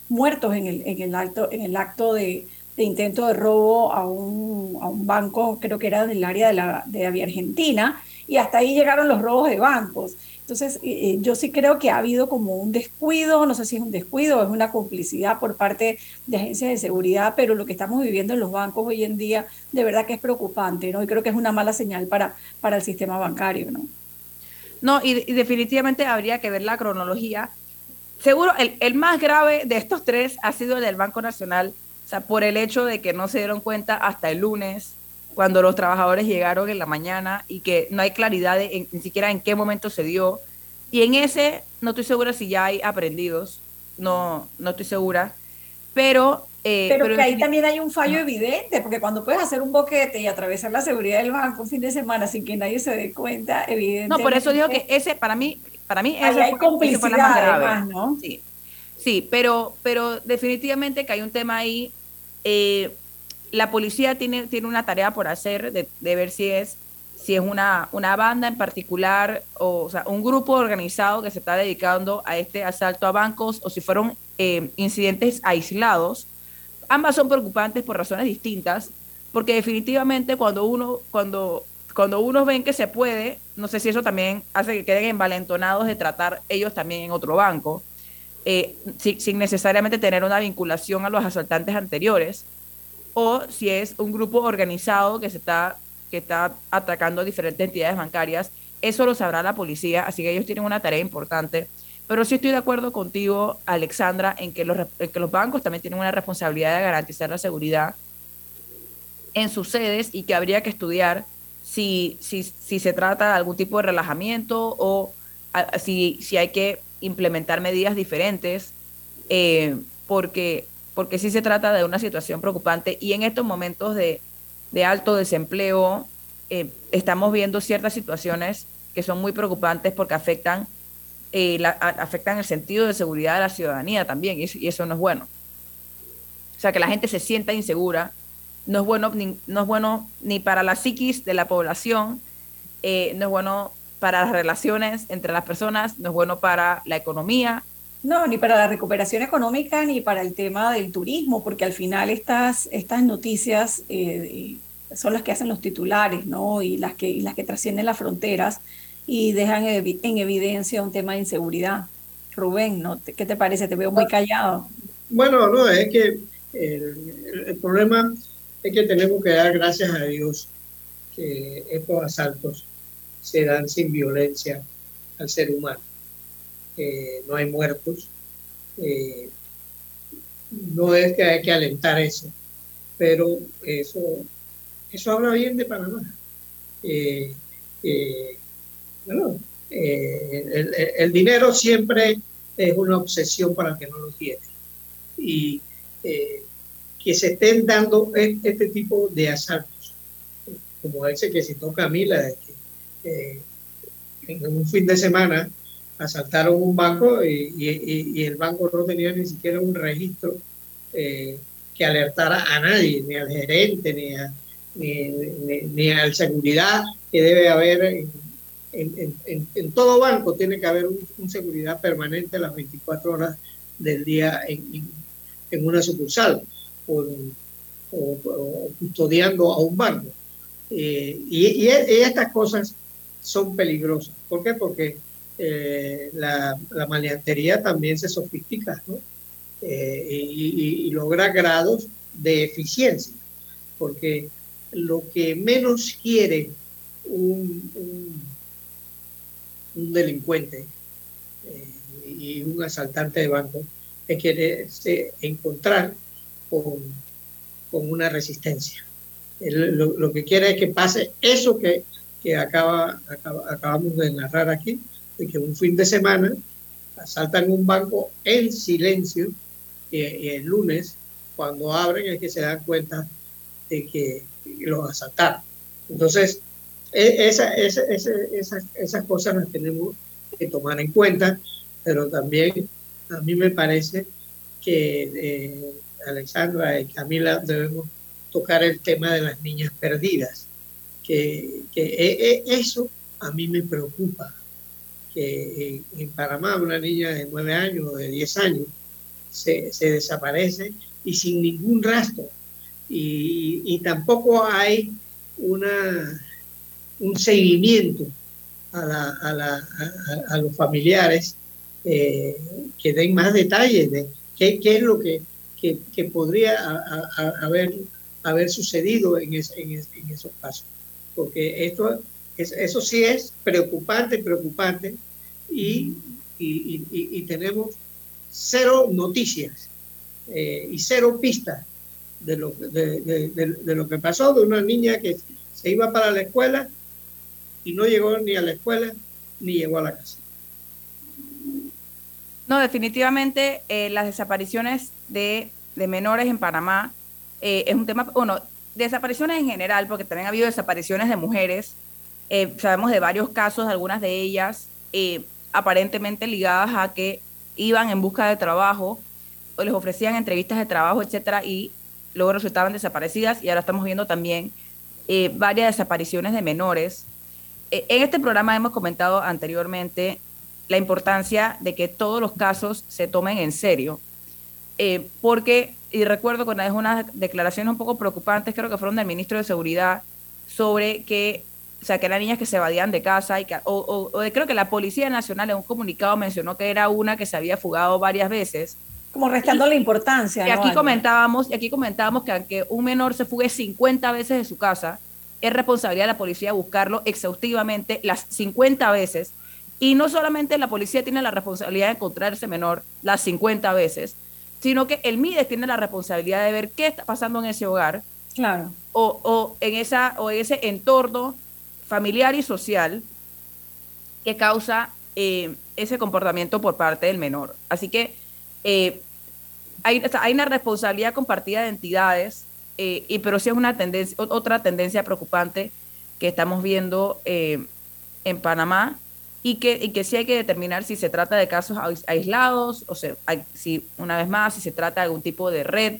muertos en el, en el, acto, en el acto de, intento de robo a un, a un banco, creo que era del área de la de Argentina, y hasta ahí llegaron los robos de bancos. Entonces, yo sí creo que ha habido como un descuido, no sé si es un descuido o es una complicidad por parte de agencias de seguridad, pero lo que estamos viviendo en los bancos hoy en día de verdad que es preocupante, ¿no? Y creo que es una mala señal para, para el sistema bancario, ¿no? No, y, y definitivamente habría que ver la cronología. Seguro el, el más grave de estos tres ha sido el del Banco Nacional, o sea, por el hecho de que no se dieron cuenta hasta el lunes, cuando los trabajadores llegaron en la mañana y que no hay claridad de ni siquiera en qué momento se dio. Y en ese no estoy segura si ya hay aprendidos, no, no estoy segura, pero... Eh, pero, que ahí también hay un fallo evidente, porque cuando puedes hacer un boquete y atravesar la seguridad del banco un fin de semana sin que nadie se dé cuenta, evidentemente... No, por eso digo que ese, para mí, para mí, ese hay complicidad además, ¿no? Sí, sí pero, pero definitivamente que hay un tema ahí eh, la policía tiene, tiene una tarea por hacer de, ver si es, si es una, una banda en particular o, sea, un grupo organizado que se está dedicando a este asalto a bancos o si fueron eh, incidentes aislados. Ambas son preocupantes por razones distintas, porque definitivamente cuando uno, cuando, cuando uno ven que se puede, no sé si eso también hace que queden envalentonados de tratar ellos también en otro banco. Eh, sin, necesariamente tener una vinculación a los asaltantes anteriores, o si es un grupo organizado que se está, que está atacando diferentes entidades bancarias, eso lo sabrá la policía, así que ellos tienen una tarea importante. Pero sí estoy de acuerdo contigo, Alexandra, en que los, que los bancos también tienen una responsabilidad de garantizar la seguridad en sus sedes y que habría que estudiar si, si, si se trata de algún tipo de relajamiento o si, si hay que implementar medidas diferentes, eh, porque, porque sí se trata de una situación preocupante y en estos momentos de, alto desempleo eh, estamos viendo ciertas situaciones que son muy preocupantes porque afectan, eh, afectan el sentido de seguridad de la ciudadanía también y eso, no es bueno. O sea, que la gente se sienta insegura no es bueno ni, no es bueno ni para la psiquis de la población, no es bueno para las relaciones entre las personas, no es bueno para la economía. No, ni para la recuperación económica, ni para el tema del turismo, porque al final estas, estas noticias eh, son las que hacen los titulares, ¿no? Y las que, las que trascienden las fronteras y dejan en evidencia un tema de inseguridad. Rubén, ¿no? ¿qué te parece? Te veo muy callado. Bueno, no, es que el, el problema es que tenemos que dar gracias a Dios que estos asaltos se dan sin violencia al ser humano. Eh, no hay muertos. Eh, no es que hay que alentar eso, pero eso, eso habla bien de Panamá. Eh, el, dinero siempre es una obsesión para el que no lo tiene. Y que se estén dando e, este tipo de asaltos, como ese que se toca a mí, la de en un fin de semana asaltaron un banco y, el banco no tenía ni siquiera un registro eh, que alertara a nadie, ni al gerente, ni, a, ni, al seguridad que debe haber en, todo banco, tiene que haber un, seguridad permanente las 24 horas del día en, una sucursal o, custodiando a un banco. Eh, y estas cosas son peligrosas. ¿Por qué? Porque eh, la, la, maleantería también se sofistica. Eh, y, logra grados de eficiencia, porque lo que menos quiere un, un, delincuente eh, y un asaltante de banco es quererse encontrar con, con una resistencia. lo, lo, que quiere es que pase eso que que acaba, acabamos de narrar aquí, de que un fin de semana asaltan un banco en silencio y, el lunes, cuando abren, es que se dan cuenta de que los asaltaron. Entonces, e, esa, esa, esas cosas las tenemos que tomar en cuenta, pero también a mí me parece que eh, Alexandra y Camila debemos tocar el tema de las niñas perdidas, que, que e, e, eso a mí me preocupa, que en, Panamá una niña de 9 años o de 10 años se, desaparece y sin ningún rastro. Y, y tampoco hay una, un seguimiento a, la, a, la, a, los familiares eh, que den más detalles de qué, es lo que, que, podría haber, haber sucedido en, en, en, esos casos. Porque esto, es, eso sí es preocupante, preocupante y, y, tenemos cero noticias eh, y cero pistas de lo, de, de, lo que pasó de una niña que se iba para la escuela y no llegó ni a la escuela ni llegó a la casa. No, definitivamente eh, las desapariciones de, de, menores en Panamá eh, es un tema, bueno, desapariciones en general, porque también ha habido desapariciones de mujeres. Sabemos de varios casos, algunas de ellas aparentemente ligadas a que iban en busca de trabajo o les ofrecían entrevistas de trabajo, etcétera, y luego resultaban desaparecidas. Y ahora estamos viendo también varias desapariciones de menores eh, en este programa hemos comentado anteriormente la importancia de que todos los casos se tomen en serio, eh, porque, y recuerdo con unas declaraciones un poco preocupantes, creo que fueron del ministro de Seguridad, sobre que, sea, que eran niñas que se evadían de casa, y que, o, creo que la Policía Nacional en un comunicado mencionó que era una que se había fugado varias veces. Como restando la importancia. Y aquí, comentábamos, y aquí comentábamos que aunque un menor se fugue 50 veces de su casa, es responsabilidad de la policía buscarlo exhaustivamente las 50 veces. Y no solamente la policía tiene la responsabilidad de encontrar ese menor las 50 veces, sino que el MIDES tiene la responsabilidad de ver qué está pasando en ese hogar. Claro. O, en, esa, o en ese entorno familiar y social que causa eh, ese comportamiento por parte del menor. Así que eh, hay, una responsabilidad compartida de entidades eh, y, pero sí es una tendencia, otra tendencia preocupante que estamos viendo en Panamá y que, y que sí hay que determinar si se trata de casos aislados o sea, si una vez más si se trata de algún tipo de red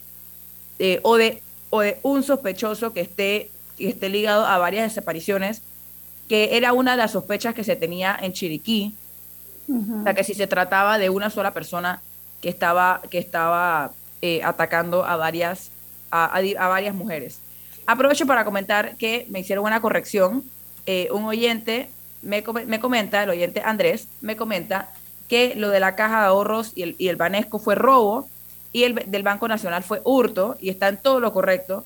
o, de, o de un sospechoso que esté, que esté ligado a varias desapariciones, que era una de las sospechas que se tenía en Chiriquí, o sea que si se trataba de una sola persona que estaba, que estaba atacando a varias a, varias mujeres. Aprovecho para comentar que me hicieron una corrección. Eh, un oyente me, me, comenta, el oyente Andrés, me comenta que lo de la caja de ahorros y el, y el Banesco fue robo y el del Banco Nacional fue hurto y está en todo lo correcto,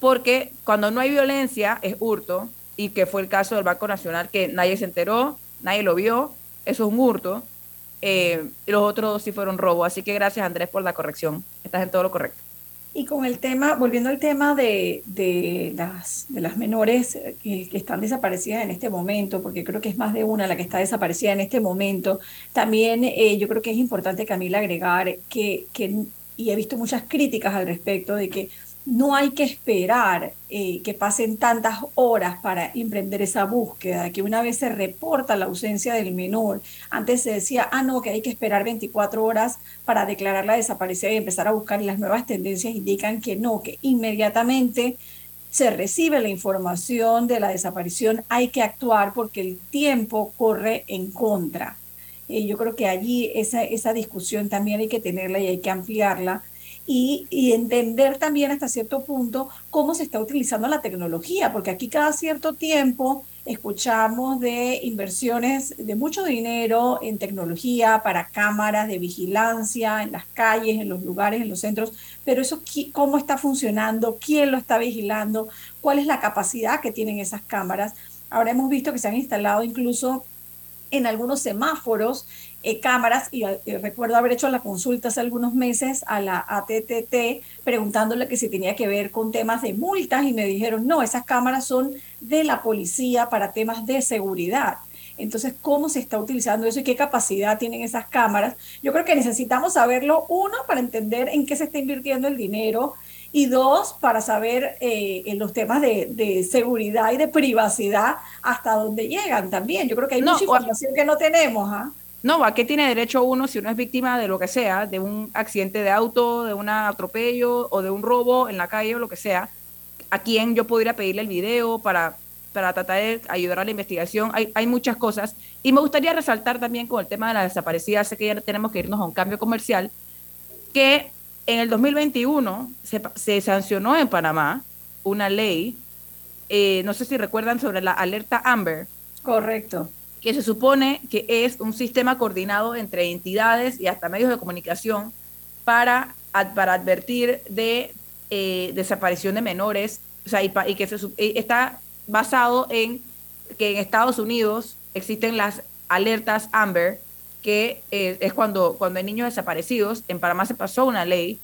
porque cuando no hay violencia es hurto y que fue el caso del Banco Nacional que nadie se enteró, nadie lo vio, eso es un hurto. Eh, y los otros sí fueron robo. Así que gracias Andrés por la corrección. Estás en todo lo correcto. Y con el tema, volviendo al tema de, de, las, de las menores que, que, están desaparecidas en este momento, porque creo que es más de una la que está desaparecida en este momento, también eh, yo creo que es importante, Camila, agregar que, que, y he visto muchas críticas al respecto, de que no hay que esperar eh, que pasen tantas horas para emprender esa búsqueda, que una vez se reporta la ausencia del menor, antes se decía, ah, no, que hay que esperar 24 horas para declararla desaparecida y empezar a buscar, y las nuevas tendencias indican que no, que inmediatamente se recibe la información de la desaparición, hay que actuar porque el tiempo corre en contra. Eh, yo creo que allí esa, esa discusión también hay que tenerla y hay que ampliarla y, entender también hasta cierto punto cómo se está utilizando la tecnología, porque aquí cada cierto tiempo escuchamos de inversiones de mucho dinero en tecnología para cámaras de vigilancia en las calles, en los lugares, en los centros, pero eso cómo está funcionando, quién lo está vigilando, cuál es la capacidad que tienen esas cámaras. Ahora hemos visto que se han instalado incluso en algunos semáforos eh, cámaras y eh, recuerdo haber hecho la consulta hace algunos meses a la ATTT preguntándole que si tenía que ver con temas de multas y me dijeron, no, esas cámaras son de la policía para temas de seguridad. Entonces, ¿cómo se está utilizando eso y qué capacidad tienen esas cámaras? Yo creo que necesitamos saberlo, uno, para entender en qué se está invirtiendo el dinero y dos, para saber eh, en los temas de, seguridad y de privacidad hasta dónde llegan también. Yo creo que hay mucha información que no tenemos. ¿ah? No, ¿a qué tiene derecho uno si uno es víctima de lo que sea, de un accidente de auto, de un atropello o de un robo en la calle o lo que sea? ¿A quién yo podría pedirle el video para, para tratar de ayudar a la investigación? Hay, hay muchas cosas. Y me gustaría resaltar también con el tema de la desaparecida, sé que ya tenemos que irnos a un cambio comercial, que en el 2021 se, sancionó en Panamá una ley, eh, no sé si recuerdan, sobre la alerta Amber. Correcto. Que se supone que es un sistema coordinado entre entidades y hasta medios de comunicación para, para advertir de eh, desaparición de menores, o sea, y, que se, está basado en que en Estados Unidos existen las alertas Amber, que eh, es cuando, cuando hay niños desaparecidos. En Panamá se pasó una ley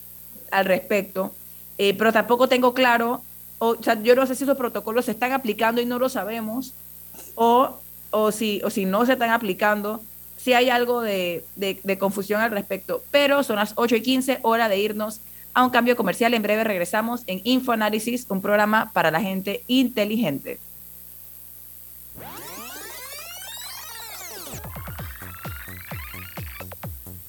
al respecto, eh, pero tampoco tengo claro, o, sea, yo no sé si esos protocolos se están aplicando y no lo sabemos, o, o, si, o si no se están aplicando, si hay algo de, de, confusión al respecto. Pero son las 8 y 15, hora de irnos a un cambio comercial. En breve regresamos en InfoAnálisis, un programa para la gente inteligente.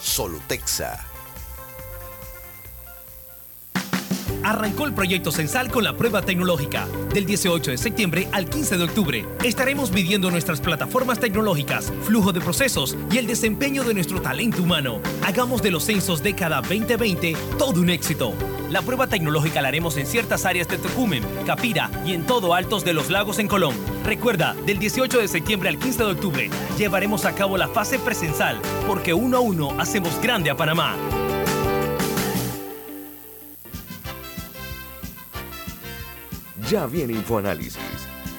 Solutexa. Arrancó el proyecto Censal con la prueba tecnológica. Del 18 de septiembre al 15 de octubre estaremos midiendo nuestras plataformas tecnológicas, flujo de procesos y el desempeño de nuestro talento humano. Hagamos de los censos década 2020 todo un éxito. La prueba tecnológica la haremos en ciertas áreas de Tocumen, Capira y en todo Altos de los Lagos en Colón. Recuerda, del 18 de septiembre al 15 de octubre llevaremos a cabo la fase presencial porque uno a uno hacemos grande a Panamá. Ya viene InfoAnálisis,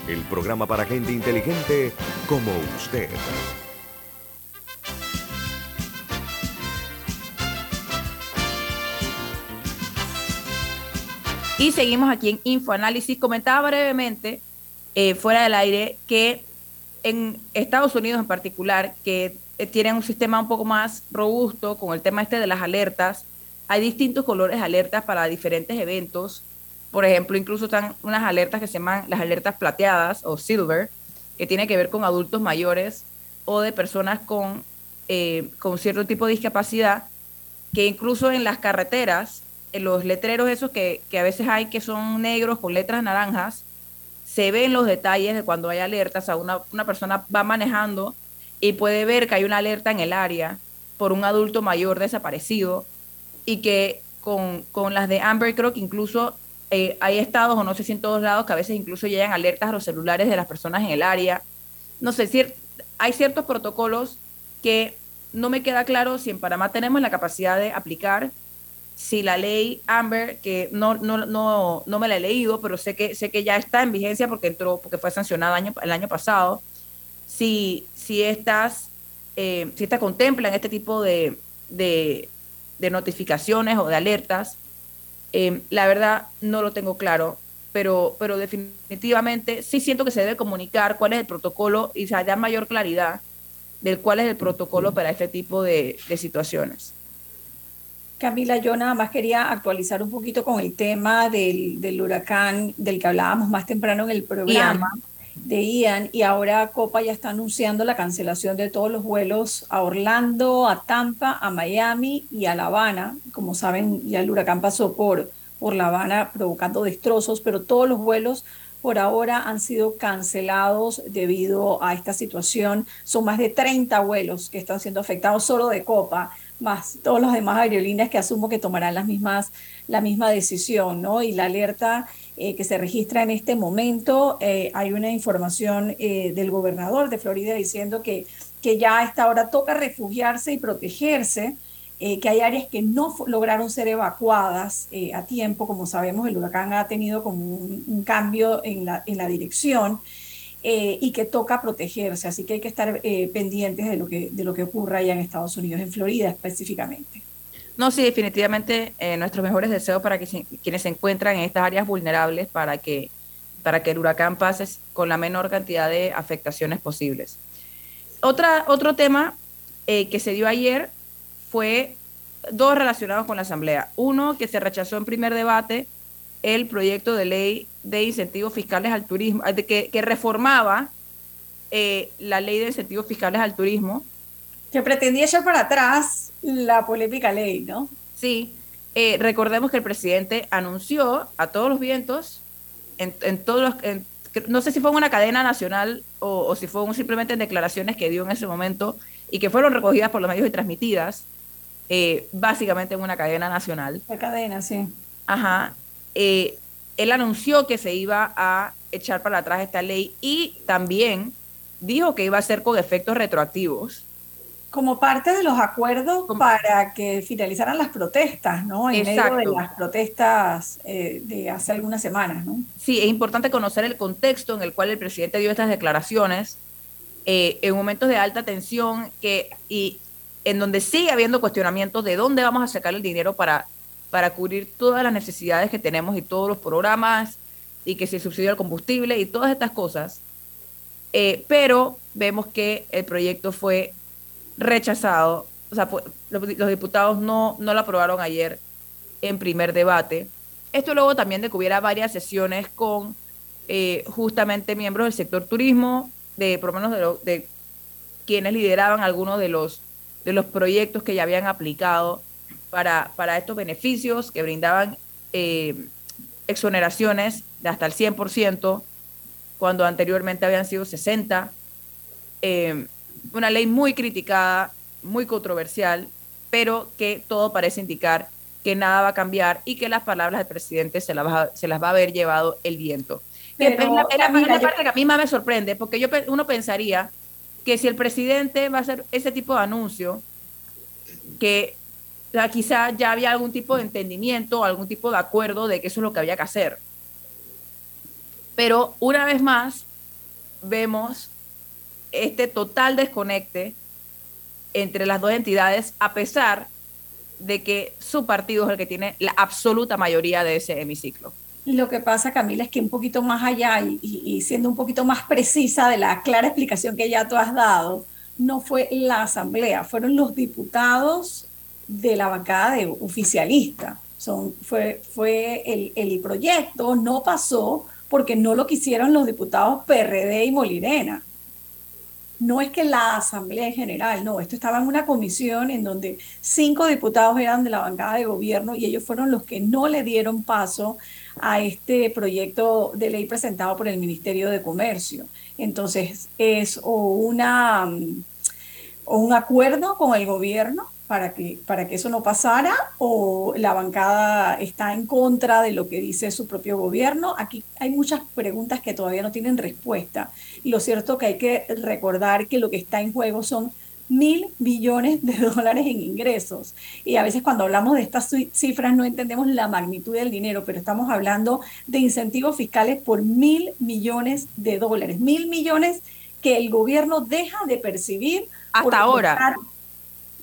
el programa para gente inteligente como usted. Y seguimos aquí en InfoAnálisis. Comentaba brevemente, eh, fuera del aire, que en Estados Unidos en particular, que eh, tienen un sistema un poco más robusto con el tema este de las alertas, hay distintos colores de alertas para diferentes eventos por ejemplo, incluso están unas alertas que se llaman las alertas plateadas o silver, que tiene que ver con adultos mayores o de personas con, eh, con cierto tipo de discapacidad, que incluso en las carreteras, los letreros esos que, que a veces hay que son negros con letras naranjas, se ven los detalles de cuando hay alertas. O sea, una, una persona va manejando y puede ver que hay una alerta en el área por un adulto mayor desaparecido y que con, con las de Amber creo que incluso eh, hay estados, o no sé si en todos lados, que a veces incluso llegan alertas a los celulares de las personas en el área. No sé, si hay ciertos protocolos que no me queda claro si en Panamá tenemos la capacidad de aplicar, si la ley Amber, que no, no, no, no me la he leído, pero sé que, sé que ya está en vigencia porque entró, porque fue sancionada año, el año pasado, si, si estas, eh, si esta contemplan este tipo de, de, de notificaciones o de alertas Em, la verdad no lo tengo claro, pero, pero definitivamente sí siento que se debe comunicar cuál es el protocolo y se haya mayor claridad del cuál es el protocolo para este tipo de, situaciones. Camila, yo nada más quería actualizar un poquito con el tema del, del huracán del que hablábamos más temprano en el programa de Ian y ahora Copa ya está anunciando la cancelación de todos los vuelos a Orlando, a Tampa, a Miami y a La Habana. Como saben, ya el huracán pasó por, por La Habana provocando destrozos, pero todos los vuelos por ahora han sido cancelados debido a esta situación. Son más de 30 vuelos que están siendo afectados solo de Copa, más todos los demás aerolíneas que asumo que tomarán las mismas, la misma decisión, ¿no? Y la alerta eh, que se registra en este momento. Eh, hay una información eh, del gobernador de Florida diciendo que, que ya a esta hora toca refugiarse y protegerse que hay áreas que no lograron ser evacuadas a tiempo. Como sabemos, el huracán ha tenido como un, cambio en la, en la dirección eh, y que toca protegerse. Así que hay que estar pendientes de lo que, de lo que ocurra allá en Estados Unidos, en Florida específicamente. No, sí, definitivamente nuestros mejores deseos para que quienes se encuentran en estas áreas vulnerables para que, para que el huracán pase con la menor cantidad de afectaciones posibles. Otra, otro tema que se dio ayer fue dos relacionados con la Asamblea. Uno, que se rechazó en primer debate el proyecto de ley de incentivos fiscales al turismo, que, que reformaba eh, la ley de incentivos fiscales al turismo. Que pretendía echar para atrás la polémica ley, ¿no? Sí. Eh, recordemos que el presidente anunció a todos los vientos, en, todos los, no sé si fue en una cadena nacional o, o si fue simplemente en declaraciones que dio en ese momento y que fueron recogidas por los medios y transmitidas, eh, básicamente en una cadena nacional. La cadena, sí. Ajá. Eh, él anunció que se iba a echar para atrás esta ley y también dijo que iba a ser con efectos retroactivos. Como parte de los acuerdos para que finalizaran las protestas, ¿no? En medio de las protestas eh, de hace algunas semanas, ¿no? Sí, es importante conocer el contexto en el cual el presidente dio estas declaraciones en momentos de alta tensión que, y en donde sigue habiendo cuestionamientos de dónde vamos a sacar el dinero para, para cubrir todas las necesidades que tenemos y todos los programas y que se subsidia el combustible y todas estas cosas. Eh, pero vemos que el proyecto fue rechazado, o sea, los, diputados no, no lo aprobaron ayer en primer debate. Esto luego también de que hubiera varias sesiones con eh, justamente miembros del sector turismo, de por lo menos de, de quienes lideraban algunos de los de los proyectos que ya habían aplicado para, para estos beneficios que brindaban eh, exoneraciones de hasta el 100%, cuando anteriormente habían sido 60. Eh, una ley muy criticada, muy controversial, pero que todo parece indicar que nada va a cambiar y que las palabras del presidente se las va, se las va a haber llevado el viento. Pero, es la, parte que a mí más me sorprende, porque yo, uno pensaría que si el presidente va a hacer ese tipo de anuncio, que quizá ya había algún tipo de entendimiento, algún tipo de acuerdo de que eso es lo que había que hacer. Pero una vez más, vemos este total desconecte entre las dos entidades, a pesar de que su partido es el que tiene la absoluta mayoría de ese hemiciclo. Lo que pasa, Camila, es que un poquito más allá y, siendo un poquito más precisa de la clara explicación que ya tú has dado, no fue la asamblea, fueron los diputados de la bancada de oficialista. Son, fue fue el, el proyecto, no pasó porque no lo quisieron los diputados PRD y Molirena no es que la Asamblea General, no, esto estaba en una comisión en donde cinco diputados eran de la bancada de gobierno y ellos fueron los que no le dieron paso a este proyecto de ley presentado por el Ministerio de Comercio. Entonces, es o, una, o un acuerdo con el gobierno para que, para que eso no pasara o la bancada está en contra de lo que dice su propio gobierno. Aquí hay muchas preguntas que todavía no tienen respuesta. Y lo cierto que hay que recordar que lo que está en juego son mil billones de dólares en ingresos. Y a veces cuando hablamos de estas cifras no entendemos la magnitud del dinero, pero estamos hablando de incentivos fiscales por mil millones de dólares. Mil millones que el gobierno deja de percibir. Hasta ahora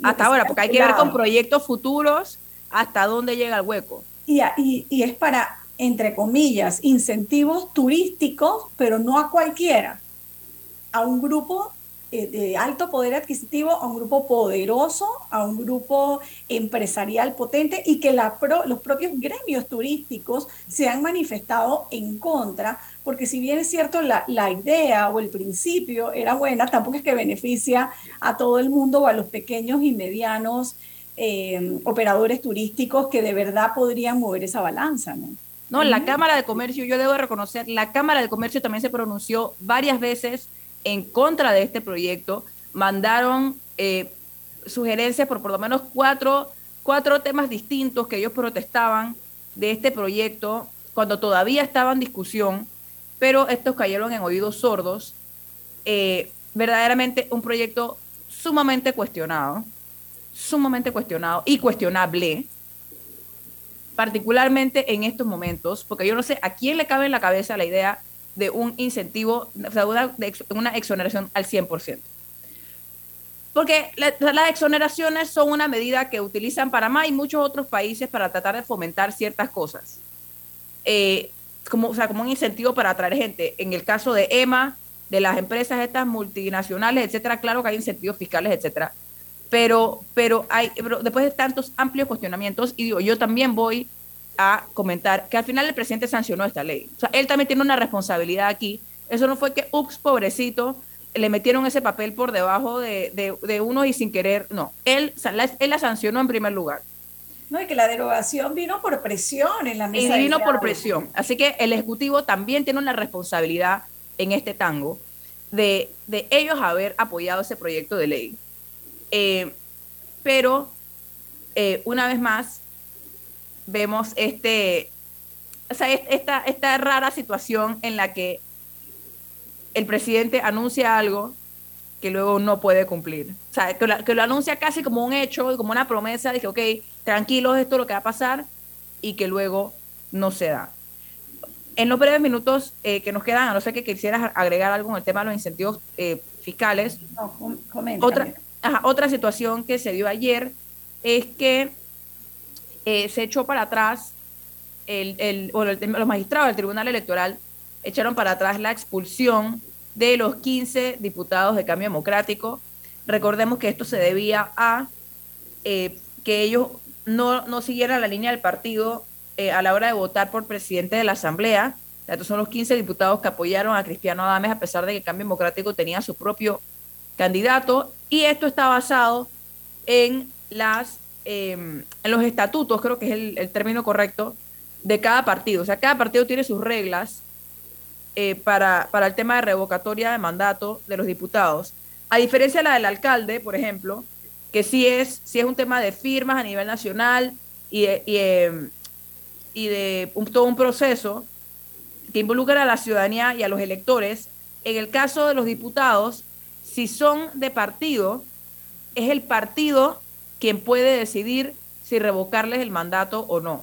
hasta ahora, porque hay que ver con proyectos futuros hasta dónde llega el hueco. Y, y, y, es para, entre comillas, incentivos turísticos, pero no a cualquiera, a un grupo eh, de alto poder adquisitivo, a un grupo poderoso, a un grupo empresarial potente y que la los propios gremios turísticos se han manifestado en contra, porque si bien es cierto la, la idea o el principio era buena, tampoco es que beneficia a todo el mundo o a los pequeños y medianos eh, operadores turísticos que de verdad podrían mover esa balanza, ¿no? No, la Cámara de Comercio, yo debo reconocer, la Cámara de Comercio también se pronunció varias veces en contra de este proyecto, mandaron eh, sugerencias por por lo menos cuatro, cuatro temas distintos que ellos protestaban de este proyecto cuando todavía estaba en discusión, pero estos cayeron en oídos sordos. Eh, verdaderamente un proyecto sumamente cuestionado, sumamente cuestionado y cuestionable, particularmente en estos momentos, porque yo no sé a quién le cabe en la cabeza la idea de un incentivo, una, de una exoneración al 100%. Porque las exoneraciones son una medida que utilizan Panamá y muchos otros países para tratar de fomentar ciertas cosas. Eh, como, o sea, como un incentivo para atraer gente. En el caso de EMA, de las empresas estas multinacionales, etcétera, claro que hay incentivos fiscales, etcétera. Pero, pero, hay, pero después de tantos amplios cuestionamientos, y digo, yo también voy a comentar que al final el presidente sancionó esta ley. O sea, él también tiene una responsabilidad aquí. Eso no fue que, ups, pobrecito, le metieron ese papel por debajo de, de, uno y sin querer. No, él, él la sancionó en primer lugar. No, y que la derogación vino por presión en la mesa. Y vino por presión. Así que el Ejecutivo también tiene una responsabilidad en este tango de, de ellos haber apoyado ese proyecto de ley. Eh, pero, eh, una vez más, vemos este, o sea, esta, esta rara situación en la que el presidente anuncia algo que luego no puede cumplir. O sea, que lo, que lo anuncia casi como un hecho, como una promesa, de que, ok, tranquilos, esto es lo que va a pasar, y que luego no se da. En los breves minutos eh, que nos quedan, a no ser que quisieras agregar algo en el tema de los incentivos eh, fiscales, otra, otra situación que se dio ayer es que eh, se echó para atrás, el, el, los magistrados del Tribunal Electoral echaron para atrás la expulsión de los 15 diputados de Cambio Democrático. Recordemos que esto se debía a que ellos no, no siguieran la línea del partido eh, a la hora de votar por presidente de la Asamblea. Estos son los 15 diputados que apoyaron a Cristiano Adames a pesar de que Cambio Democrático tenía su propio candidato. Y esto está basado en, las, em, en los estatutos, creo que es el, término correcto, de cada partido. O sea, cada partido tiene sus reglas eh, para, para el tema de revocatoria de mandato de los diputados. A diferencia de la del alcalde, por ejemplo, que sí es, sí es un tema de firmas a nivel nacional y, y, em, de todo un proceso que involucra a la ciudadanía y a los electores. En el caso de los diputados, si son de partido, es el partido quien puede decidir si revocarles el mandato o no.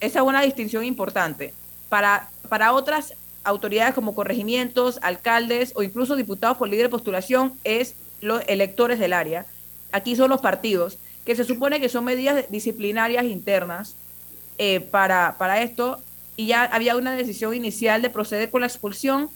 Esa es una distinción importante. Para, para otras autoridades como corregimientos, alcaldes o incluso diputados por libre postulación es los electores del área. Aquí son los partidos, que se supone que son medidas disciplinarias internas eh, para, para esto y ya había una decisión inicial de proceder con la expulsión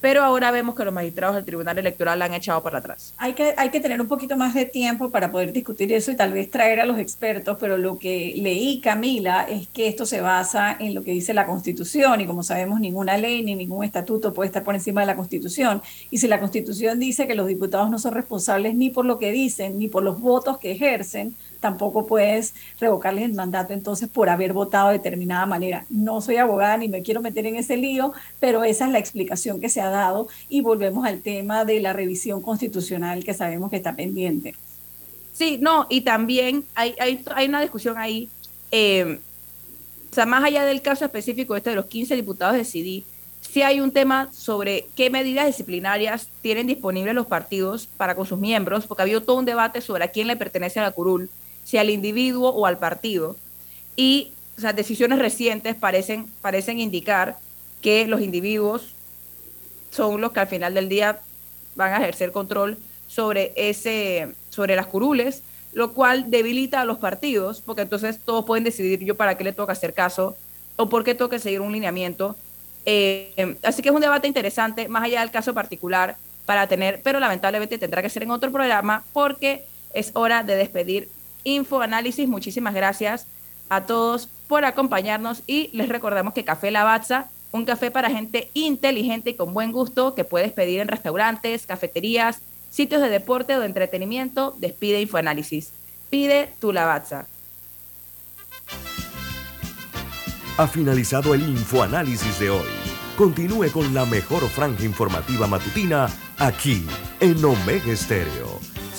pero ahora vemos que los magistrados del Tribunal Electoral la han echado para atrás. Hay que, hay que tener un poquito más de tiempo para poder discutir eso y tal vez traer a los expertos, pero lo que leí, Camila, es que esto se basa en lo que dice la Constitución y como sabemos, ninguna ley ni ningún estatuto puede estar por encima de la Constitución. Y si la Constitución dice que los diputados no son responsables ni por lo que dicen, ni por los votos que ejercen, tampoco puedes revocarles el mandato entonces por haber votado de determinada manera. No soy abogada ni me quiero meter en ese lío, pero esa es la explicación que se ha dado y volvemos al tema de la revisión constitucional que sabemos que está pendiente. Sí, no, y también hay, hay, hay una discusión ahí, eh, o sea, más allá del caso específico este de los 15 diputados de CD, sí hay un tema sobre qué medidas disciplinarias tienen disponibles los partidos para con sus miembros, porque ha habido todo un debate sobre a quién le pertenece a la curul si al individuo o al partido. Y o decisiones recientes parecen, parecen indicar que los individuos son los que al final del día van a ejercer control sobre, ese, sobre las curules, lo cual debilita a los partidos, porque entonces todos pueden decidir yo para qué le toca hacer caso o por qué toca seguir un lineamiento. Eh, así que es un debate interesante, más allá del caso particular, para tener, pero lamentablemente tendrá que ser en otro programa porque es hora de despedir Infoanálisis. Muchísimas gracias a todos por acompañarnos y les recordamos que Café Lavazza, un café para gente inteligente y con buen gusto que puedes pedir en restaurantes, cafeterías, sitios de deporte o de entretenimiento, despide Infoanálisis. Pide tu Lavazza. Ha finalizado el Infoanálisis de hoy. Continúe con la mejor franja informativa matutina aquí en Omega Estéreo